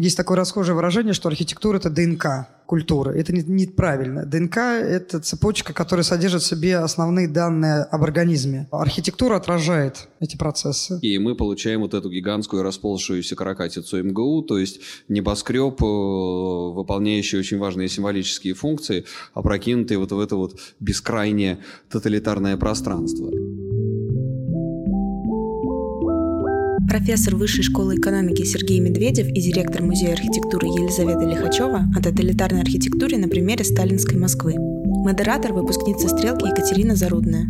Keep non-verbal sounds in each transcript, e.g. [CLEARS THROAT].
есть такое расхожее выражение, что архитектура – это ДНК культуры. Это неправильно. Не ДНК – это цепочка, которая содержит в себе основные данные об организме. Архитектура отражает эти процессы. И мы получаем вот эту гигантскую расползшуюся каракатицу МГУ, то есть небоскреб, э, выполняющий очень важные символические функции, опрокинутый вот в это вот бескрайнее тоталитарное пространство. Профессор Высшей школы экономики Сергей Медведев и директор Музея архитектуры Елизавета Лихачева о тоталитарной архитектуре на примере сталинской Москвы. Модератор, выпускница «Стрелки» Екатерина Зарудная.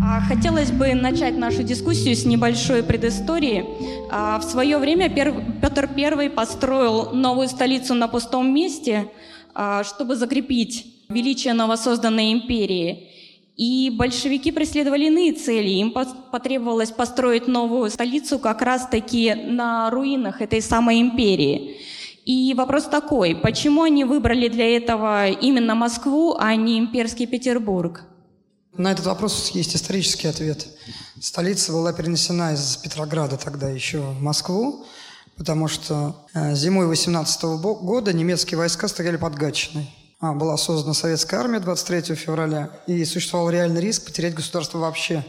А, хотелось бы начать нашу дискуссию с небольшой предыстории. А, в свое время Петр I построил новую столицу на пустом месте, а, чтобы закрепить величие новосозданной империи. И большевики преследовали иные цели. Им потребовалось построить новую столицу как раз-таки на руинах этой самой империи. И вопрос такой, почему они выбрали для этого именно Москву, а не имперский Петербург? На этот вопрос есть исторический ответ. Столица была перенесена из Петрограда тогда еще в Москву, потому что э, зимой 18 года немецкие войска стояли под Гатчиной. А, была создана советская армия 23 февраля, и существовал реальный риск потерять государство вообще.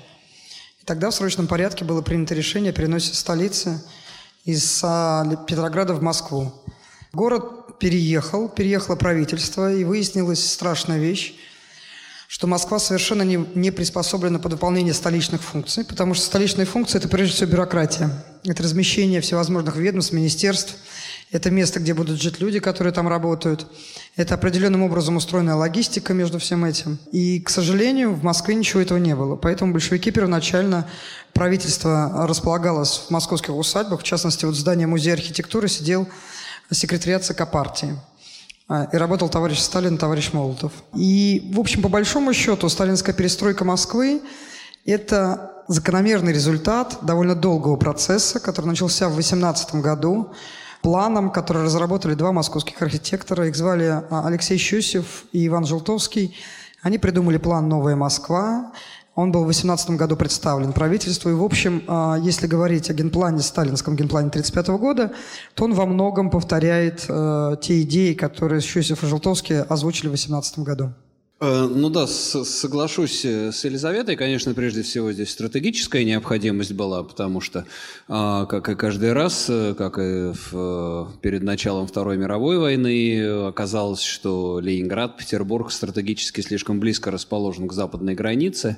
И тогда в срочном порядке было принято решение о переносе столицы из а, Петрограда в Москву. Город переехал, переехало правительство, и выяснилась страшная вещь, что Москва совершенно не, не приспособлена под выполнение столичных функций, потому что столичные функции – это прежде всего бюрократия. Это размещение всевозможных ведомств, министерств – это место, где будут жить люди, которые там работают. Это определенным образом устроенная логистика между всем этим. И, к сожалению, в Москве ничего этого не было. Поэтому большевики первоначально, правительство располагалось в московских усадьбах, в частности, вот здание Музея архитектуры сидел секретариат ЦК партии. А, и работал товарищ Сталин, товарищ Молотов. И, в общем, по большому счету, сталинская перестройка Москвы – это закономерный результат довольно долгого процесса, который начался в 18 году, планом, который разработали два московских архитектора. Их звали а, Алексей Щусев и Иван Желтовский. Они придумали план «Новая Москва». Он был в 2018 году представлен правительству. И, в общем, а, если говорить о генплане, сталинском генплане 1935 года, то он во многом повторяет э, те идеи, которые Щусев и Желтовский озвучили в 2018 году. Э, ну да, соглашусь э, с Елизаветой. Конечно, прежде всего здесь стратегическая необходимость была, потому что, а, как и каждый раз, э, как и в, перед началом Второй мировой войны, оказалось, что Ленинград, Петербург стратегически слишком близко расположен к западной границе.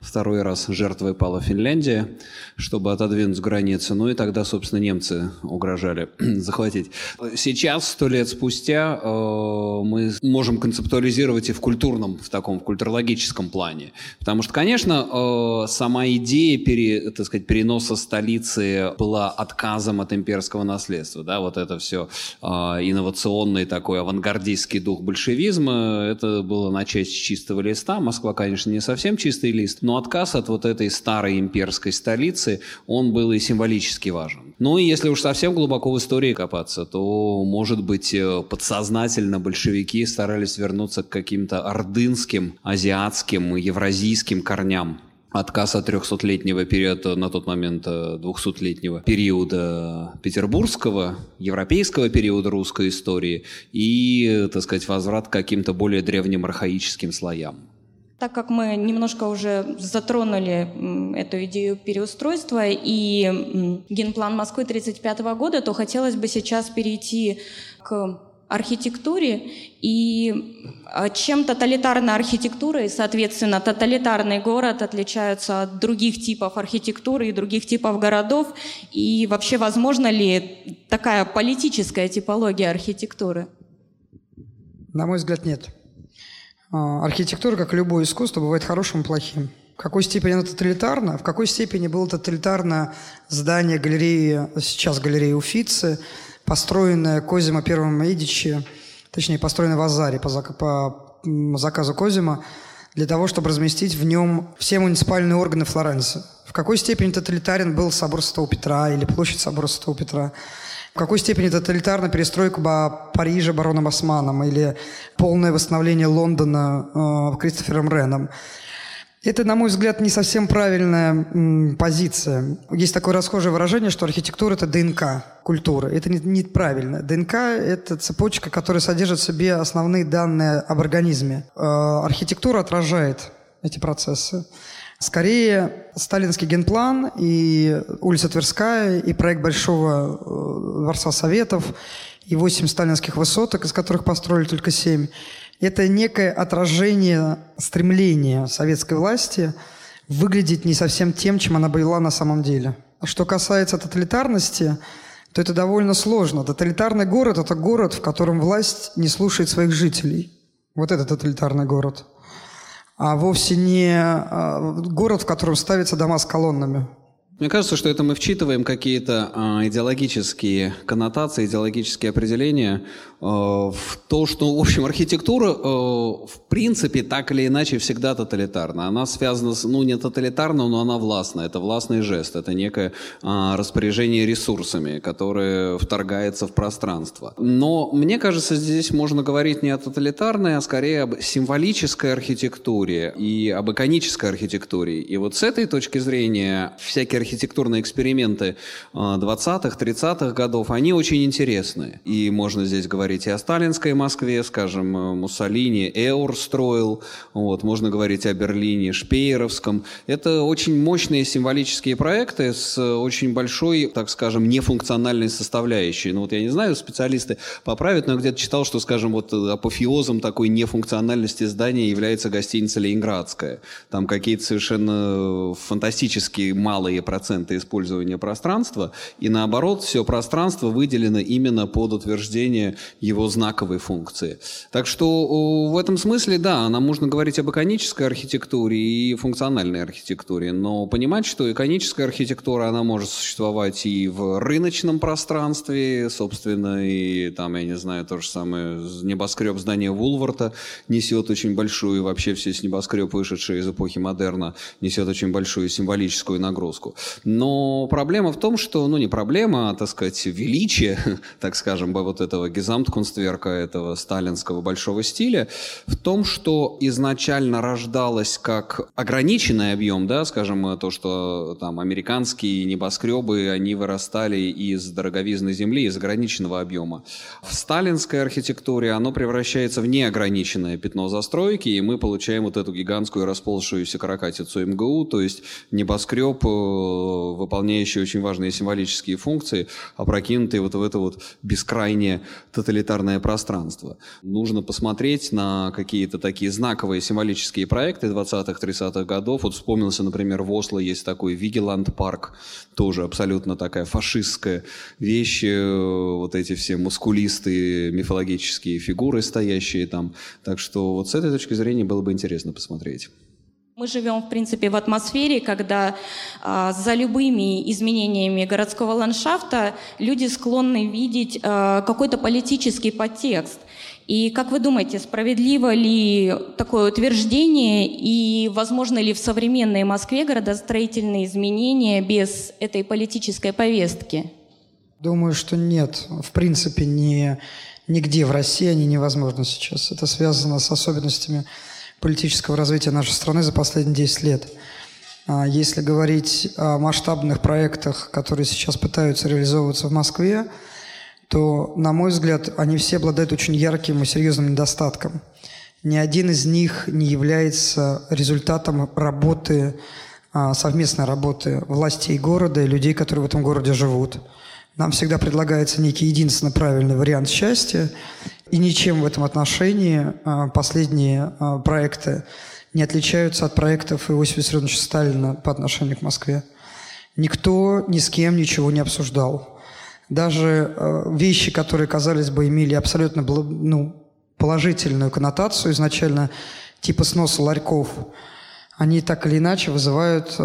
Второй раз жертвой пала Финляндия, чтобы отодвинуть границу. Ну и тогда, собственно, немцы угрожали [CLEARS THROAT] захватить. Сейчас, сто лет спустя, мы можем концептуализировать и в культурном культурном, в таком в культурологическом плане. Потому что, конечно, э, сама идея пере, так сказать, переноса столицы была отказом от имперского наследства. Да? Вот это все э, инновационный такой авангардистский дух большевизма, это было начать с чистого листа. Москва, конечно, не совсем чистый лист, но отказ от вот этой старой имперской столицы, он был и символически важен. Ну и если уж совсем глубоко в истории копаться, то, может быть, э, подсознательно большевики старались вернуться к каким-то ордынам ордынским, азиатским, евразийским корням отказ от 300-летнего периода, на тот момент 200-летнего э, периода петербургского, европейского периода русской истории и, так сказать, возврат к каким-то более древним архаическим слоям. Так как мы немножко уже затронули эту идею переустройства и генплан Москвы 1935 года, то хотелось бы сейчас перейти к архитектуре, и а, чем тоталитарная архитектура и, соответственно, тоталитарный город отличаются от других типов архитектуры и других типов городов, и вообще возможно ли такая политическая типология архитектуры? На мой взгляд, нет. А, архитектура, как любое искусство, бывает хорошим и плохим. В какой степени она тоталитарна? В какой степени было тоталитарно здание галереи, сейчас галерея Уфицы, построенная Козима Первым Медичи, точнее, построенная в Азаре по, по заказу Козима, для того, чтобы разместить в нем все муниципальные органы Флоренции. В какой степени тоталитарен был собор Святого Петра или площадь собора Святого Петра? В какой степени тоталитарна перестройка Парижа бароном Османом или полное восстановление Лондона э, Кристофером Реном? Это, на мой взгляд, не совсем правильная м, позиция. Есть такое расхожее выражение, что архитектура – это ДНК культуры. Это неправильно. Не ДНК – это цепочка, которая содержит в себе основные данные об организме. Э, архитектура отражает эти процессы. Скорее, сталинский генплан и улица Тверская, и проект Большого э, Дворца Советов, и восемь сталинских высоток, из которых построили только семь – это некое отражение стремления советской власти выглядеть не совсем тем, чем она была на самом деле. Что касается тоталитарности, то это довольно сложно. Тоталитарный город – это город, в котором власть не слушает своих жителей. Вот это тоталитарный город. А вовсе не а, город, в котором ставятся дома с колоннами. Мне кажется, что это мы вчитываем какие-то э, идеологические коннотации, идеологические определения э, в то, что, в общем, архитектура э, в принципе так или иначе всегда тоталитарна. Она связана с, ну не тоталитарна, но она властная. Это властный жест, это некое распоряжение ресурсами, которое вторгается в пространство. Но мне кажется, здесь можно говорить не о тоталитарной, а скорее об символической архитектуре и об иконической архитектуре. И вот с этой точки зрения архитектуры архитектурные эксперименты 20-х, а, 30-х годов, они очень интересны. И можно здесь говорить и о сталинской Москве, скажем, э, Муссолини, Эур строил, вот, можно говорить о Берлине, Шпееровском. Это очень мощные символические проекты с очень большой, так скажем, нефункциональной составляющей. Ну вот я не знаю, специалисты поправят, но я где-то читал, что, скажем, вот апофеозом такой нефункциональности здания является гостиница «Ленинградская». Там какие-то совершенно фантастические малые процента использования пространства, и наоборот, все пространство выделено именно под утверждение его знаковой функции. Так что в этом смысле, да, нам можно говорить об иконической архитектуре и функциональной архитектуре, но понимать, что иконическая архитектура, она может существовать и в рыночном пространстве, собственно, и там, я не знаю, то же самое, небоскреб здания Вулварта несет очень большую, вообще все небоскреб, вышедший из эпохи модерна, несет очень большую символическую нагрузку. Но проблема в том, что, ну не проблема, а, так сказать, величие, [LAUGHS] так скажем, вот этого гизамткунстверка, этого сталинского большого стиля, в том, что изначально рождалось как ограниченный объем, да, скажем, то, что там американские небоскребы, они вырастали из дороговизны земли, из ограниченного объема. В сталинской архитектуре оно превращается в неограниченное пятно застройки, и мы получаем вот эту гигантскую расползшуюся каракатицу МГУ, то есть небоскреб э, выполняющие очень важные символические функции, опрокинутые вот в это вот бескрайнее тоталитарное пространство. Нужно посмотреть на какие-то такие знаковые символические проекты 20-х, 30-х годов. Вот вспомнился, например, в Осло есть такой Вигеланд парк, тоже абсолютно такая фашистская вещь, э, вот эти все мускулистые мифологические фигуры, стоящие там. Так что вот с этой точки зрения было бы интересно посмотреть. Мы живем, в принципе, в атмосфере, когда а, за любыми изменениями городского ландшафта люди склонны видеть а, какой-то политический подтекст. И как вы думаете, справедливо ли такое утверждение и возможно ли в современной Москве градостроительные изменения без этой политической повестки? Думаю, что нет. В принципе, ни, нигде в России они невозможны сейчас. Это связано с особенностями политического развития нашей страны за последние 10 лет. А если говорить о масштабных проектах, которые сейчас пытаются реализовываться в Москве, то, на мой взгляд, они все обладают очень ярким и серьезным недостатком. Ни один из них не является результатом работы, а, совместной работы властей города и людей, которые в этом городе живут. Нам всегда предлагается некий единственно правильный вариант счастья, и ничем в этом отношении а, последние а, проекты не отличаются от проектов Иосифа Виссарионовича Сталина по отношению к Москве. Никто ни с кем ничего не обсуждал. Даже а, вещи, которые, казалось бы, имели абсолютно ну, положительную коннотацию изначально, типа сноса ларьков, они так или иначе вызывают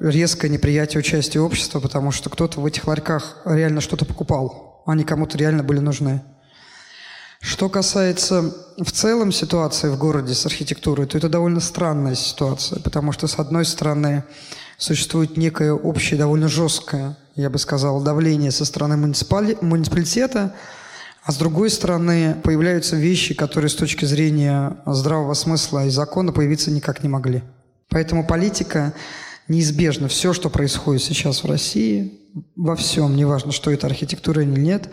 резкое неприятие участия общества, потому что кто-то в этих ларьках реально что-то покупал, они кому-то реально были нужны. Что касается в целом ситуации в городе с архитектурой, то это довольно странная ситуация, потому что, с одной стороны, существует некое общее, довольно жесткое, я бы сказал, давление со стороны муниципали... муниципалитета, а с другой стороны, появляются вещи, которые с точки зрения здравого смысла и закона появиться никак не могли. Поэтому политика неизбежна. Все, что происходит сейчас в России, во всем, неважно, что это архитектура или нет,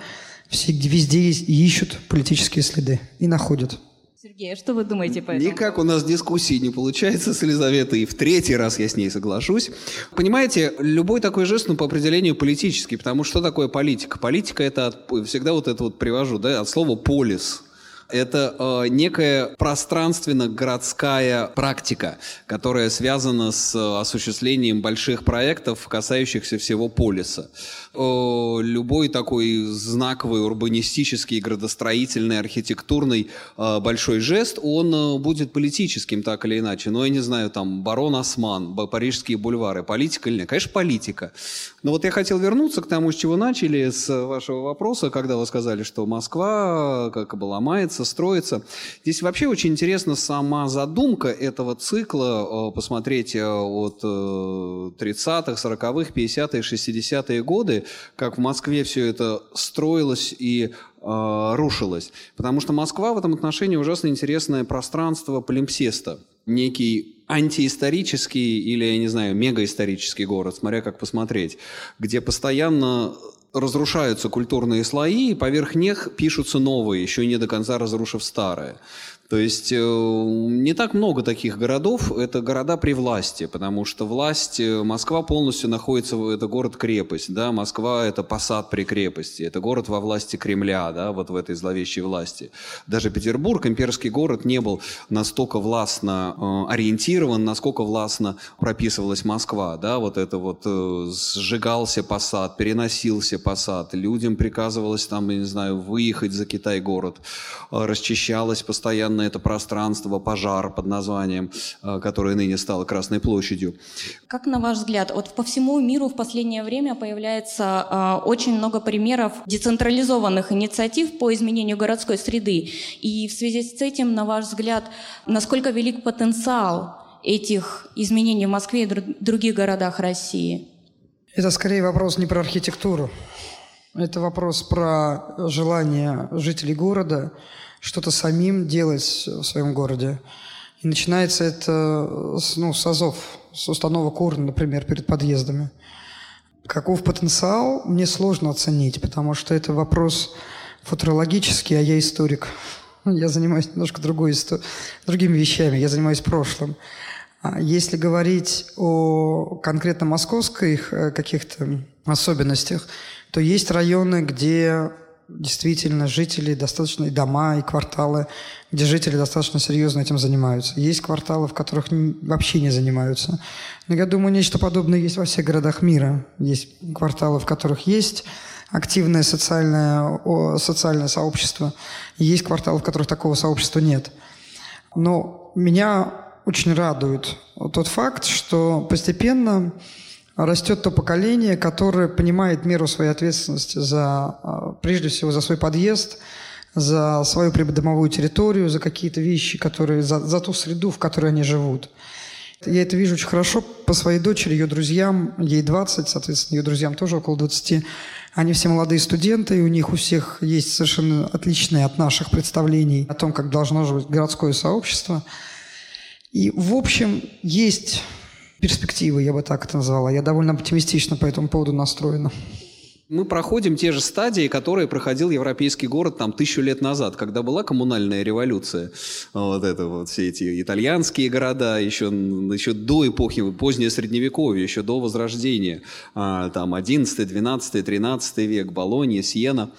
все, везде есть, ищут политические следы и находят. Сергей, а что вы думаете по этому? Никак у нас дискуссии не получается с Елизаветой, и в третий раз я с ней соглашусь. Понимаете, любой такой жест, ну, по определению политический, потому что что такое политика? Политика – это от, всегда вот это вот привожу, да, от слова «полис», это э, некая пространственно-городская практика, которая связана с э, осуществлением больших проектов, касающихся всего полиса. Э, любой такой знаковый урбанистический, градостроительный, архитектурный э, большой жест, он э, будет политическим так или иначе. Но я не знаю, там, барон Осман, парижские бульвары, политика или нет? Конечно, политика. Но вот я хотел вернуться к тому, с чего начали, с вашего вопроса, когда вы сказали, что Москва как бы ломается, строится. Здесь вообще очень интересна сама задумка этого цикла, э, посмотреть э, от 30-х, 40-х, 50-е, 60-е годы, как в Москве все это строилось и э, рушилось. Потому что Москва в этом отношении ужасно интересное пространство полимпсеста. Некий антиисторический или, я не знаю, мегаисторический город, смотря как посмотреть, где постоянно разрушаются культурные слои, и поверх них пишутся новые, еще не до конца разрушив старые. То есть э, не так много таких городов, это города при власти, потому что власть, э, Москва полностью находится, это город-крепость, да, Москва это посад при крепости, это город во власти Кремля, да, вот в этой зловещей власти. Даже Петербург, имперский город, не был настолько властно э, ориентирован, насколько властно прописывалась Москва, да, вот это вот сжигался посад, переносился посад, людям приказывалось там, я не знаю, выехать за Китай город, расчищалось постоянно на это пространство пожар под названием, э, которое ныне стало Красной площадью. Как на ваш взгляд, вот по всему миру в последнее время появляется э, очень много примеров децентрализованных инициатив по изменению городской среды. И в связи с этим, на ваш взгляд, насколько велик потенциал этих изменений в Москве и других городах России? Это скорее вопрос не про архитектуру. Это вопрос про желание жителей города что-то самим делать в своем городе. И начинается это ну, с азов, с установок урн, например, перед подъездами. Каков потенциал, мне сложно оценить, потому что это вопрос футурологический, а я историк. [LAUGHS] Я занимаюсь немножко другой, другими вещами, я занимаюсь прошлым. А если говорить о конкретно московских э, каких-то особенностях, то есть районы, где действительно жители, достаточно и дома, и кварталы, где жители достаточно серьезно этим занимаются. Есть кварталы, в которых вообще не занимаются. Но я думаю, нечто подобное есть во всех городах мира. Есть кварталы, в которых есть активное социальное, социальное сообщество. И есть кварталы, в которых такого сообщества нет. Но меня очень радует тот факт, что постепенно растет то поколение, которое понимает меру своей ответственности за, а, прежде всего, за свой подъезд, за свою придомовую территорию, за какие-то вещи, которые, за, за ту среду, в которой они живут. Я это вижу очень хорошо по своей дочери, ее друзьям, ей 20, соответственно, ее друзьям тоже около 20. Они все молодые студенты, и у них у всех есть совершенно отличные от наших представлений о том, как должно жить городское сообщество. И, в общем, есть перспективы, я бы так это назвала. Я довольно оптимистично по этому поводу настроена. Мы проходим те же стадии, которые проходил европейский город там тысячу лет назад, когда была коммунальная революция. Вот это вот все эти итальянские города, еще, еще до эпохи, позднее средневековье, еще до Возрождения. А, там 11, 12, 13 век, Болонья, Сиена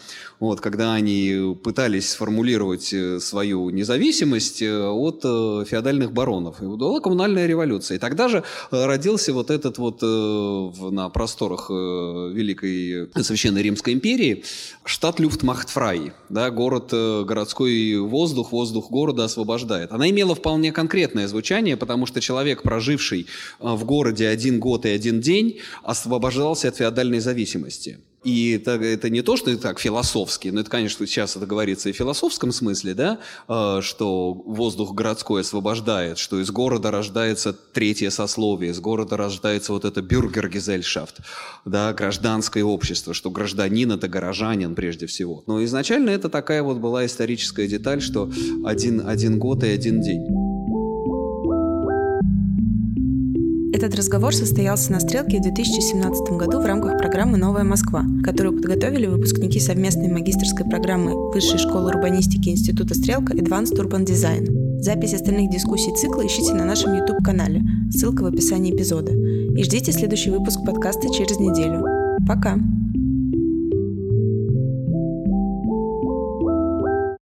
вот, когда они пытались сформулировать э, свою независимость э, от э, феодальных баронов. И была коммунальная революция. И тогда же родился вот этот вот на просторах Великой Священной Римской империи штат Люфтмахтфрай, да, город, городской воздух, воздух города освобождает. Она имела вполне конкретное звучание, потому что человек, проживший в городе один год и один день, освобождался от феодальной зависимости. И это, это не то, что это так философски, но это, конечно, сейчас это говорится и в философском смысле, да, э, что воздух городской освобождает, что из города рождается третье сословие, из города рождается вот это бюргергезельшафт, да, гражданское общество, что гражданин – это горожанин прежде всего. Но изначально это такая вот была историческая деталь, что один, один год и один день. Этот разговор состоялся на «Стрелке» в 2017 году в рамках программы «Новая Москва», которую подготовили выпускники совместной магистрской программы Высшей школы урбанистики Института «Стрелка» Advanced Urban Design. Запись остальных дискуссий цикла ищите на нашем YouTube-канале, ссылка в описании эпизода. И ждите следующий выпуск подкаста через неделю. Пока!